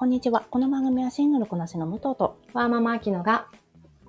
こんにちは。この番組はシングルこなしの武藤と、ワーママアキノが、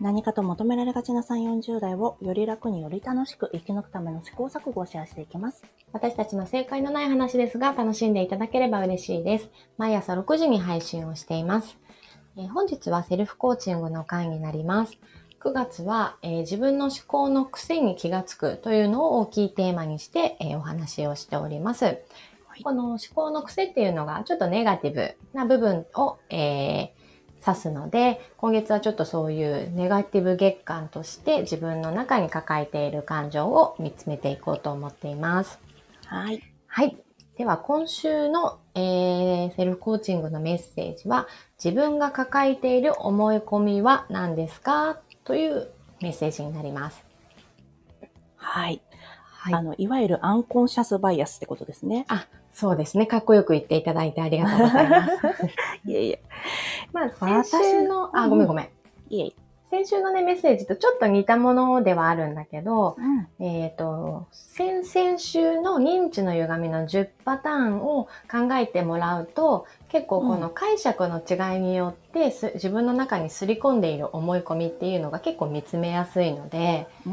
何かと求められがちな3、40代をより楽により楽しく生き抜くための試行錯誤をシェアしていきます。私たちの正解のない話ですが、楽しんでいただければ嬉しいです。毎朝6時に配信をしています。えー本日はセルフコーチングの回になります。9月は、えー自分の思考の癖に気がつくというのを大きいテーマにして、えーお話をしております。この思考の癖っていうのがちょっとネガティブな部分を、えー指すので、今月はちょっとそういうネガティブ月間として自分の中に抱えている感情を見つめていこうと思っています。はい。はい。では今週の、えーセルフコーチングのメッセージは、自分が抱えている思い込みは何ですか？というメッセージになります。はい。はい。あの、いわゆるアンコンシャスバイアスってことですね。あ、そうですね。かっこよく言っていただいてありがとうございます。いえいえ。まあ、私先週の、あ、ごめんごめん。いえいえ。先週のね、メッセージとちょっと似たものではあるんだけど、うん。えっ、と、先々週の認知の歪みの10パターンを考えてもらうと、結構この解釈の違いによって、す自分の中に刷り込んでいる思い込みっていうのが結構見つめやすいので、うー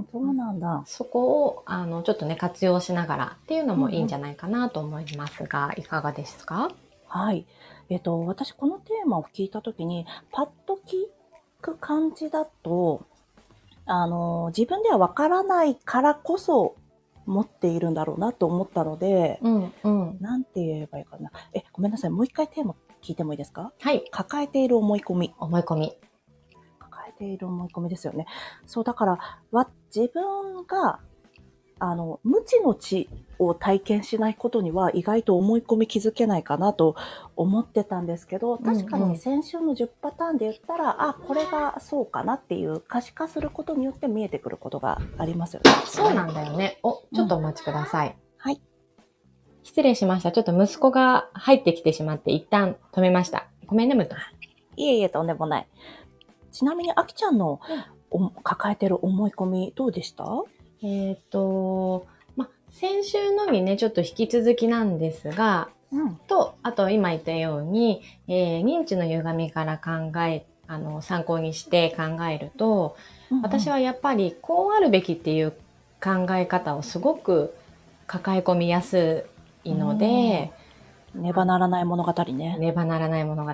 ん、そうなんだ。そこをあのちょっとね活用しながらっていうのもいいんじゃないかなと思いますが、いかがですか？はい。えっと、私このテーマを聞いたときに、パッと聞く感じだと、あの、自分ではわからないからこそ持っているんだろうなと思ったので、うんうん。なんて言えばいいかな。え、ごめんなさい。もう一回テーマ聞いてもいいですか？はい。抱えている思い込み。思い込み。抱えている思い込みですよね。そう、だから、わ、自分が、あの、無知の知を体験しないことには意外と思い込み気づけないかなと思ってたんですけど、確かうんうんに先週の10パターンで言ったら、あ、これがそうかなっていう可視化することによって見えてくることがありますよね。そうなんだよね。お、ちょっとお待ちください。はい。失礼しました。ちょっと息子が入ってきてしまって一旦止めました。ごめんね、ムト。いえいえ、とんでもない。ちなみに、あきちゃんのお抱えてる思い込み、どうでした？えっ、と、ま、先週のみね、ちょっと引き続きなんですが、うん。と、あと今言ったように、えー認知の歪みから考え、あの、参考にして考えると、私は、はやっぱりこうあるべきっていう考え方をすごく抱え込みやすいので、ねばならない物語ね。ねばならない物語。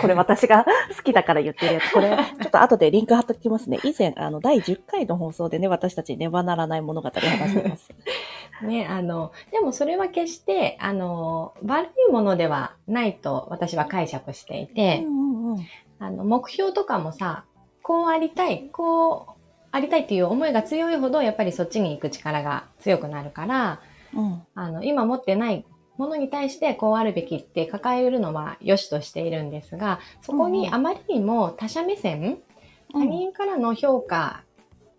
これ私が 好きだから言ってるやつ。これ、ちょっと後でリンク貼っときますね。以前、あの、第10回の放送でね、私たちねばならない物語話してます。ね、あの、でもそれは決して、あの、悪いものではないと私は解釈していて、うんうんあの、目標とかもさ、こうありたい、こうありたいっていう思いが強いほど、やっぱりそっちに行く力が強くなるから、うん。あの、今持ってないものに対してこうあるべきって抱えるのは良しとしているんですが、そこにあまりにも他者目線、他人からの評価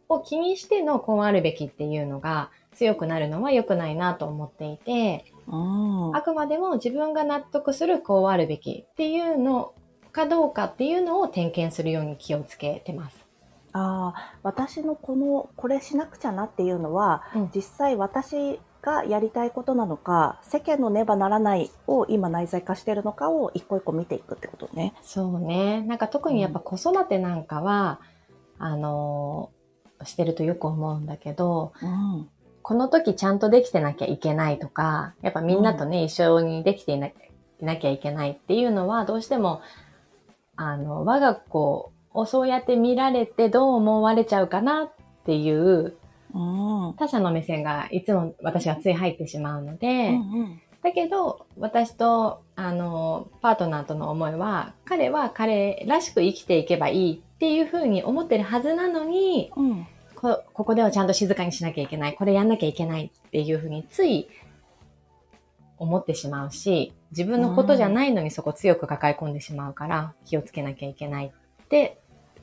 を気にしてのこうあるべきっていうのが強くなるのは良くないなと思っていて、うん。あくまでも自分が納得するこうあるべきっていうのかどうかっていうのを点検するように気をつけてます。ああ、私のこの、これしなくちゃなっていうのは、うん実際私がやりたいことなのか、世間のねばならないを今内在化してるのかを一個一個見ていくってことね。そうね。なんか特にやっぱ子育てなんかは、あのーしてるとよく思うんだけど、うん。この時ちゃんとできてなきゃいけないとか、やっぱみんなとね、一緒にできていなきゃいけないっていうのは、どうしても、あの、我が子をそうやって見られてどう思われちゃうかなっていううん。他者の目線がいつも私はつい入ってしまうので、うんだけど、私と、あの、パートナーとの思いは、彼は彼らしく生きていけばいいっていうふうに思ってるはずなのに、うん。うん。こここではちゃんと静かにしなきゃいけない、これやんなきゃいけないっていうふうについ思ってしまうし、自分のことじゃないのにそこ強く抱え込んでしまうから気をつけなきゃいけないって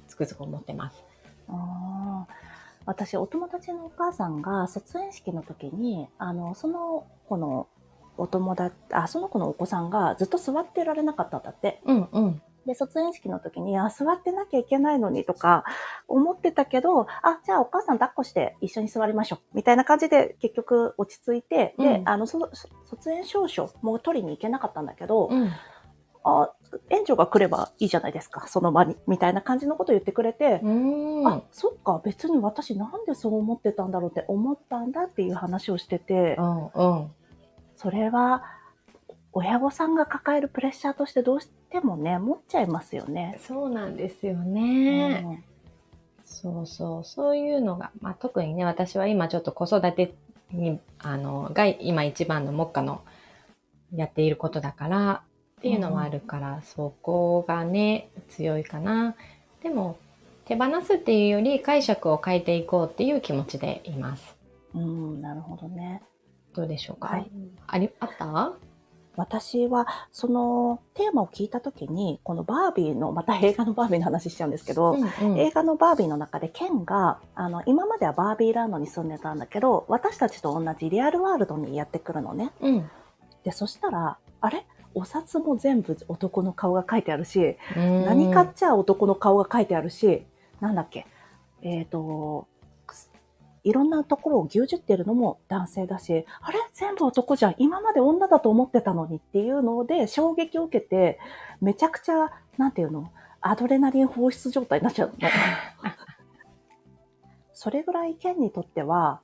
つくづく思ってます。ああ。私、お友達のお母さんが卒園式の時に、あの、その子のお友達、あ、その子のお子さんがずっと座ってられなかったんだって。うんうん。で、卒園式の時に、あ、座ってなきゃいけないのにとか思ってたけど、あ、じゃあお母さん抱っこして一緒に座りましょう。みたいな感じで結局落ち着いて、で、うんあの、卒園証書も取りに行けなかったんだけど、うん。あ、援助が来ればいいじゃないですか、その場に、みたいな感じのことを言ってくれて、うん。あ、そっか、別に私なんでそう思ってたんだろうって思ったんだっていう話をしててう、んうん。それは、親御さんが抱えるプレッシャーとしてどうしてもね、持っちゃいますよね。そうなんですよね。うんそうそう。そういうのが、まあ、特にね、私は今ちょっと子育てに、あの、が今一番の目下のやっていることだからっていうのもあるから、そこがね、強いかな。でも、手放すっていうより解釈を変えていこうっていう気持ちでいます。うん、なるほどね。どうでしょうか、はいあり、あった？私は、そのテーマを聞いたときに、このバービーの、また映画のバービーの話しちゃうんですけど、うんうん映画のバービーの中でケンが、あの、今まではバービーランドに住んでたんだけど、私たちと同じリアルワールドにやってくるのね。うん。で、そしたら、あれ？お札も全部男の顔が書いてあるし、うん何かっちゃ男の顔が書いてあるし、なんだっけ、えっ、と、いろんなところを牛耳ってるのも男性だし、あれ？全部男じゃん。今まで女だと思ってたのにっていうので衝撃を受けて、めちゃくちゃ、なんていうの、アドレナリン放出状態になっちゃうの。それぐらいケンにとっては、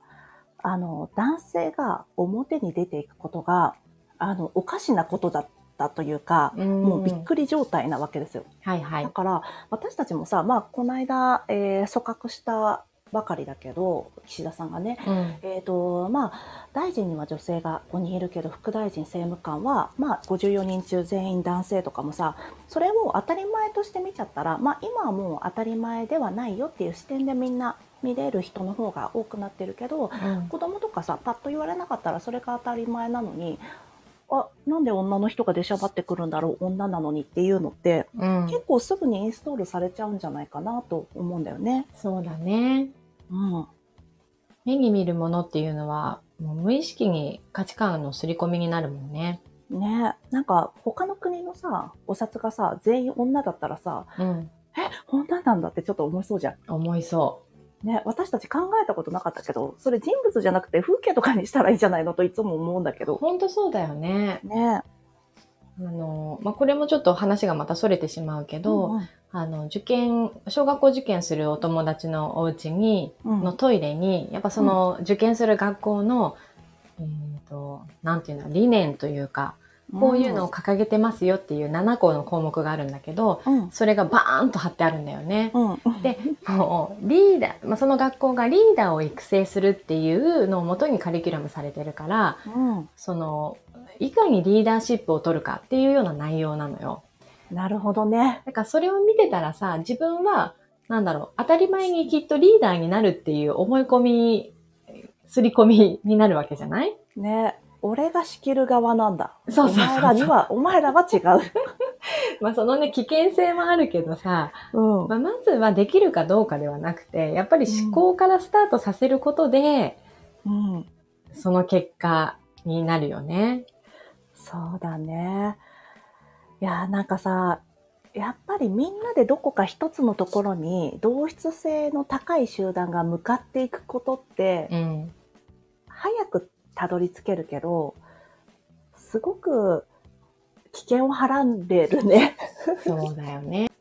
あの、男性が表に出ていくことが、あの、おかしなことだったというか、もうびっくり状態なわけですよ。はいはい。だから私たちもさ、まあ、この間、えー組閣したばかりだけど岸田さんがね、うん。えーとまあ、大臣には女性が5人いるけど副大臣政務官は、まあ、54人中全員男性とかもさそれを当たり前として見ちゃったら、まあ、今はもう当たり前ではないよっていう視点でみんな見れる人の方が多くなってるけどうん子供とかさパッと言われなかったらそれが当たり前なのにあなんで女の人が出しゃばってくるんだろう女なのにっていうのってうん。結構すぐにインストールされちゃうんじゃないかなと思うんだよね。そうだね。うん。目に見るものっていうのは、もう無意識に価値観の刷り込みになるもんね。ねなんか他の国のさ、お札がさ、全員女だったらさ、うん。女なんだってちょっと思いそうじゃ思いそん。ね、私たち考えたことなかったけど、それ人物じゃなくて風景とかにしたらいいんじゃないのといつも思うんだけう。ど。ほんとそうだよね。ねあの、まあ、これもちょっと話がまた逸れてしまうけど、うんあの、受験、小学校受験するお友達のお家に、うんのトイレに、やっぱその受験する学校の、えっ、と、なんていうの、理念というか、こういうのを掲げてますよっていう7個の項目があるんだけど、うん。それがバーンと貼ってあるんだよね。うん。で、もう、リーダー、まあ、その学校がリーダーを育成するっていうのをもとにカリキュラムされてるから、うん。その、いかにリーダーシップを取るかっていうような内容なのよ。なるほどね。だからそれを見てたらさ、自分は、なんだろう、当たり前にきっとリーダーになるっていう思い込み、すり込みになるわけじゃない？ね俺が仕切る側なんだ。そうそうお前らには、お前らは違う。まあそのね、危険性もあるけどさ、うん。まあ、まずはできるかどうかではなくて、やっぱり思考からスタートさせることで、うん。その結果になるよね。そうだね。いや、なんかさ、やっぱりみんなでどこか一つのところに同質性の高い集団が向かっていくことって、うん。早くたどり着けるけど、すごく危険をはらんでるね。そうだよね。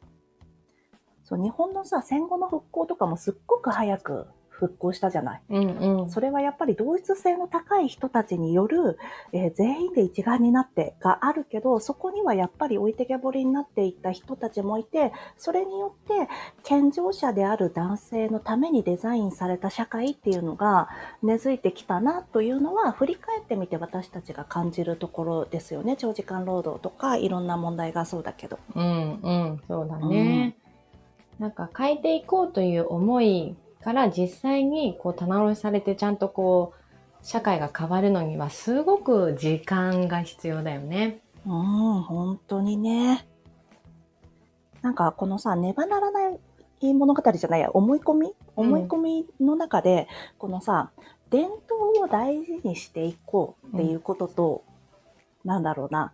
そう日本のさ、戦後の復興とかもすっごく早く復興したじゃない。うんうん。それはやっぱり同一性の高い人たちによる、えー全員で一丸になってがあるけど、そこにはやっぱり置いてけぼりになっていった人たちもいて、それによって健常者である男性のためにデザインされた社会っていうのが根付いてきたなというのは振り返ってみて私たちが感じるところですよね。長時間労働とかいろんな問題がそうだけど。うんうん。そうだね。なんか変えていこうという思いから実際にこう棚卸しされてちゃんとこう社会が変わるのにはすごく時間が必要だよね。うん、本当にね。なんかこのさ、ねばならない物語じゃないや、思い込み？うん思い込みの中で、このさ、伝統を大事にしていこうっていうことと、なんだろうな、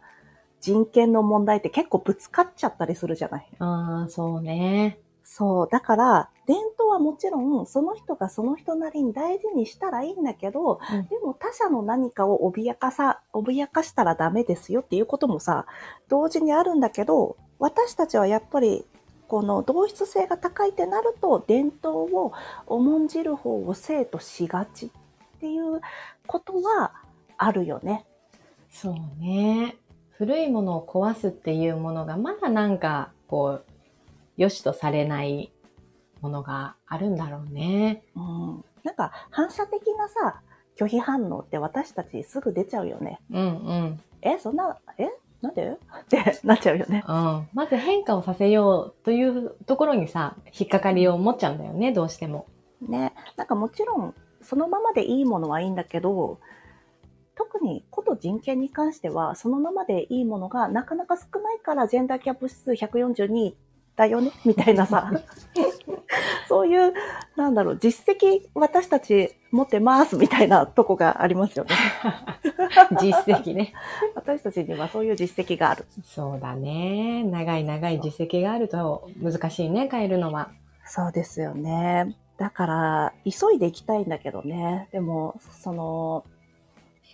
人権の問題って結構ぶつかっちゃったりするじゃないああ、そうね。そう。だから、伝統はもちろん、その人がその人なりに大事にしたらいいんだけど、うんでも他者の何かを脅かさ、脅かしたらダメですよっていうこともさ、同時にあるんだけど、私たちはやっぱり、この同質性が高いってなると、伝統を重んじる方を生としがちっていうことはあるよね。そうね。古いものを壊すっていうものが、まだなんか、こう、良しとされないものがあるんだろうね。うん。なんか反射的なさ、拒否反応って私たちすぐ出ちゃうよね。うんうん。え、そんな、えなんで？ってなっちゃうよね。うん。まず変化をさせようというところにさ、引っかかりを持っちゃうんだよね、どうしても。ね。なんかもちろん、そのままでいいものはいいんだけど、特にこと人権に関しては、そのままでいいものがなかなか少ないから、ジェンダーキャップ指数142だよね、みたいなさ。そういう、なんだろう、実績私たち持ってます、みたいなとこがありますよね。実績ね。私たちにはそういう実績がある。そうだね。長い長い実績があると難しいね、変えるのは。そうですよね。だから、急いでいきたいんだけどね。でも、その、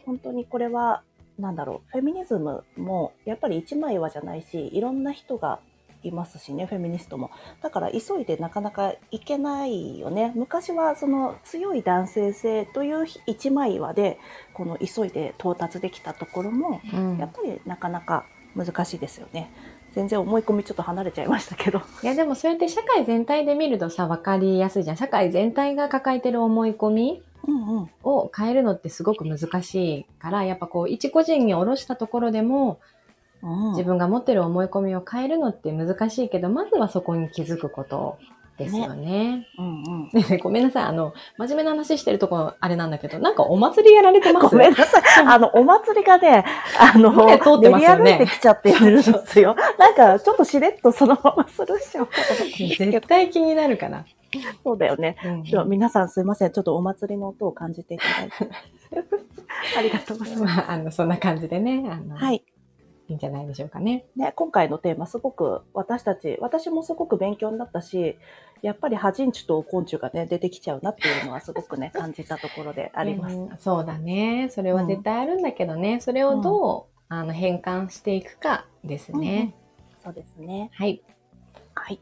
本当にこれは、なんだろう、フェミニズムも、やっぱり一枚岩じゃないし、いろんな人がいますしね、フェミニストも。だから、急いでなかなかいけないよね。昔は、その、強い男性性という一枚岩で、この急いで到達できたところも、うんやっぱりなかなか難しいですよね。全然思い込みちょっと離れちゃいましたけど。いやでもそうやって社会全体で見るとさ、わかりやすいじゃん。社会全体が抱えてる思い込みうんうん。を変えるのってすごく難しいから、やっぱこう、一個人に下ろしたところでも、うん自分が持ってる思い込みを変えるのって難しいけど、まずはそこに気づくことですよね。うんうん。ねえごめんなさい。あの、真面目な話してるとこ、あれなんだけど、なんかお祭りやられてます？ごめんなさい。あの、お祭りがね、あの、ね通ってますよねてきちゃってるんですよ。なんか、ちょっとしれっとそのままスルーしちゃおうかと思うんですけ絶ど。対気になるから。そうだよね。うん皆さんすいません。ちょっとお祭りの音を感じていただいて。ありがとうございます。まあ、あの、そんな感じでね、あの、、はいい。いんじゃないでしょうかね。ね、今回のテーマすごく私たち、私もすごく勉強になったし、やっぱりハジンチュと昆虫がね、出てきちゃうなっていうのはすごくね、感じたところであります。うんそうだね。それは絶対あるんだけどね。それをどう、あの変換していくかですね。そうですね。はい。はい。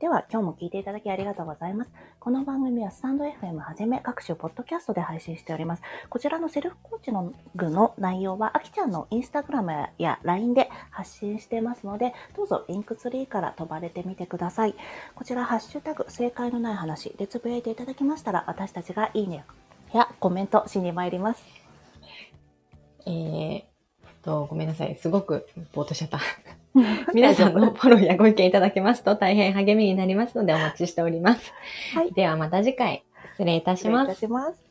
では、今日も聞いていただきありがとうございます。この番組はスタンド FM はじめ各種ポッドキャストで配信しております。こちらのセルフコーチの具の内容は、あきちゃんのインスタグラムや LINE で発信してますので、どうぞリンクツリーから飛ばれてみてください。こちら、ハッシュタグ、正解のない話でつぶやいていただきましたら、私たちがいいねやコメントしに参ります。えー、と、ごめんなさい。すごくぼーっとしちゃった。皆さんのフォローやご意見いただけますと大変励みになりますのでお待ちしております。はいではまた次回失礼いたし失礼いたます。します。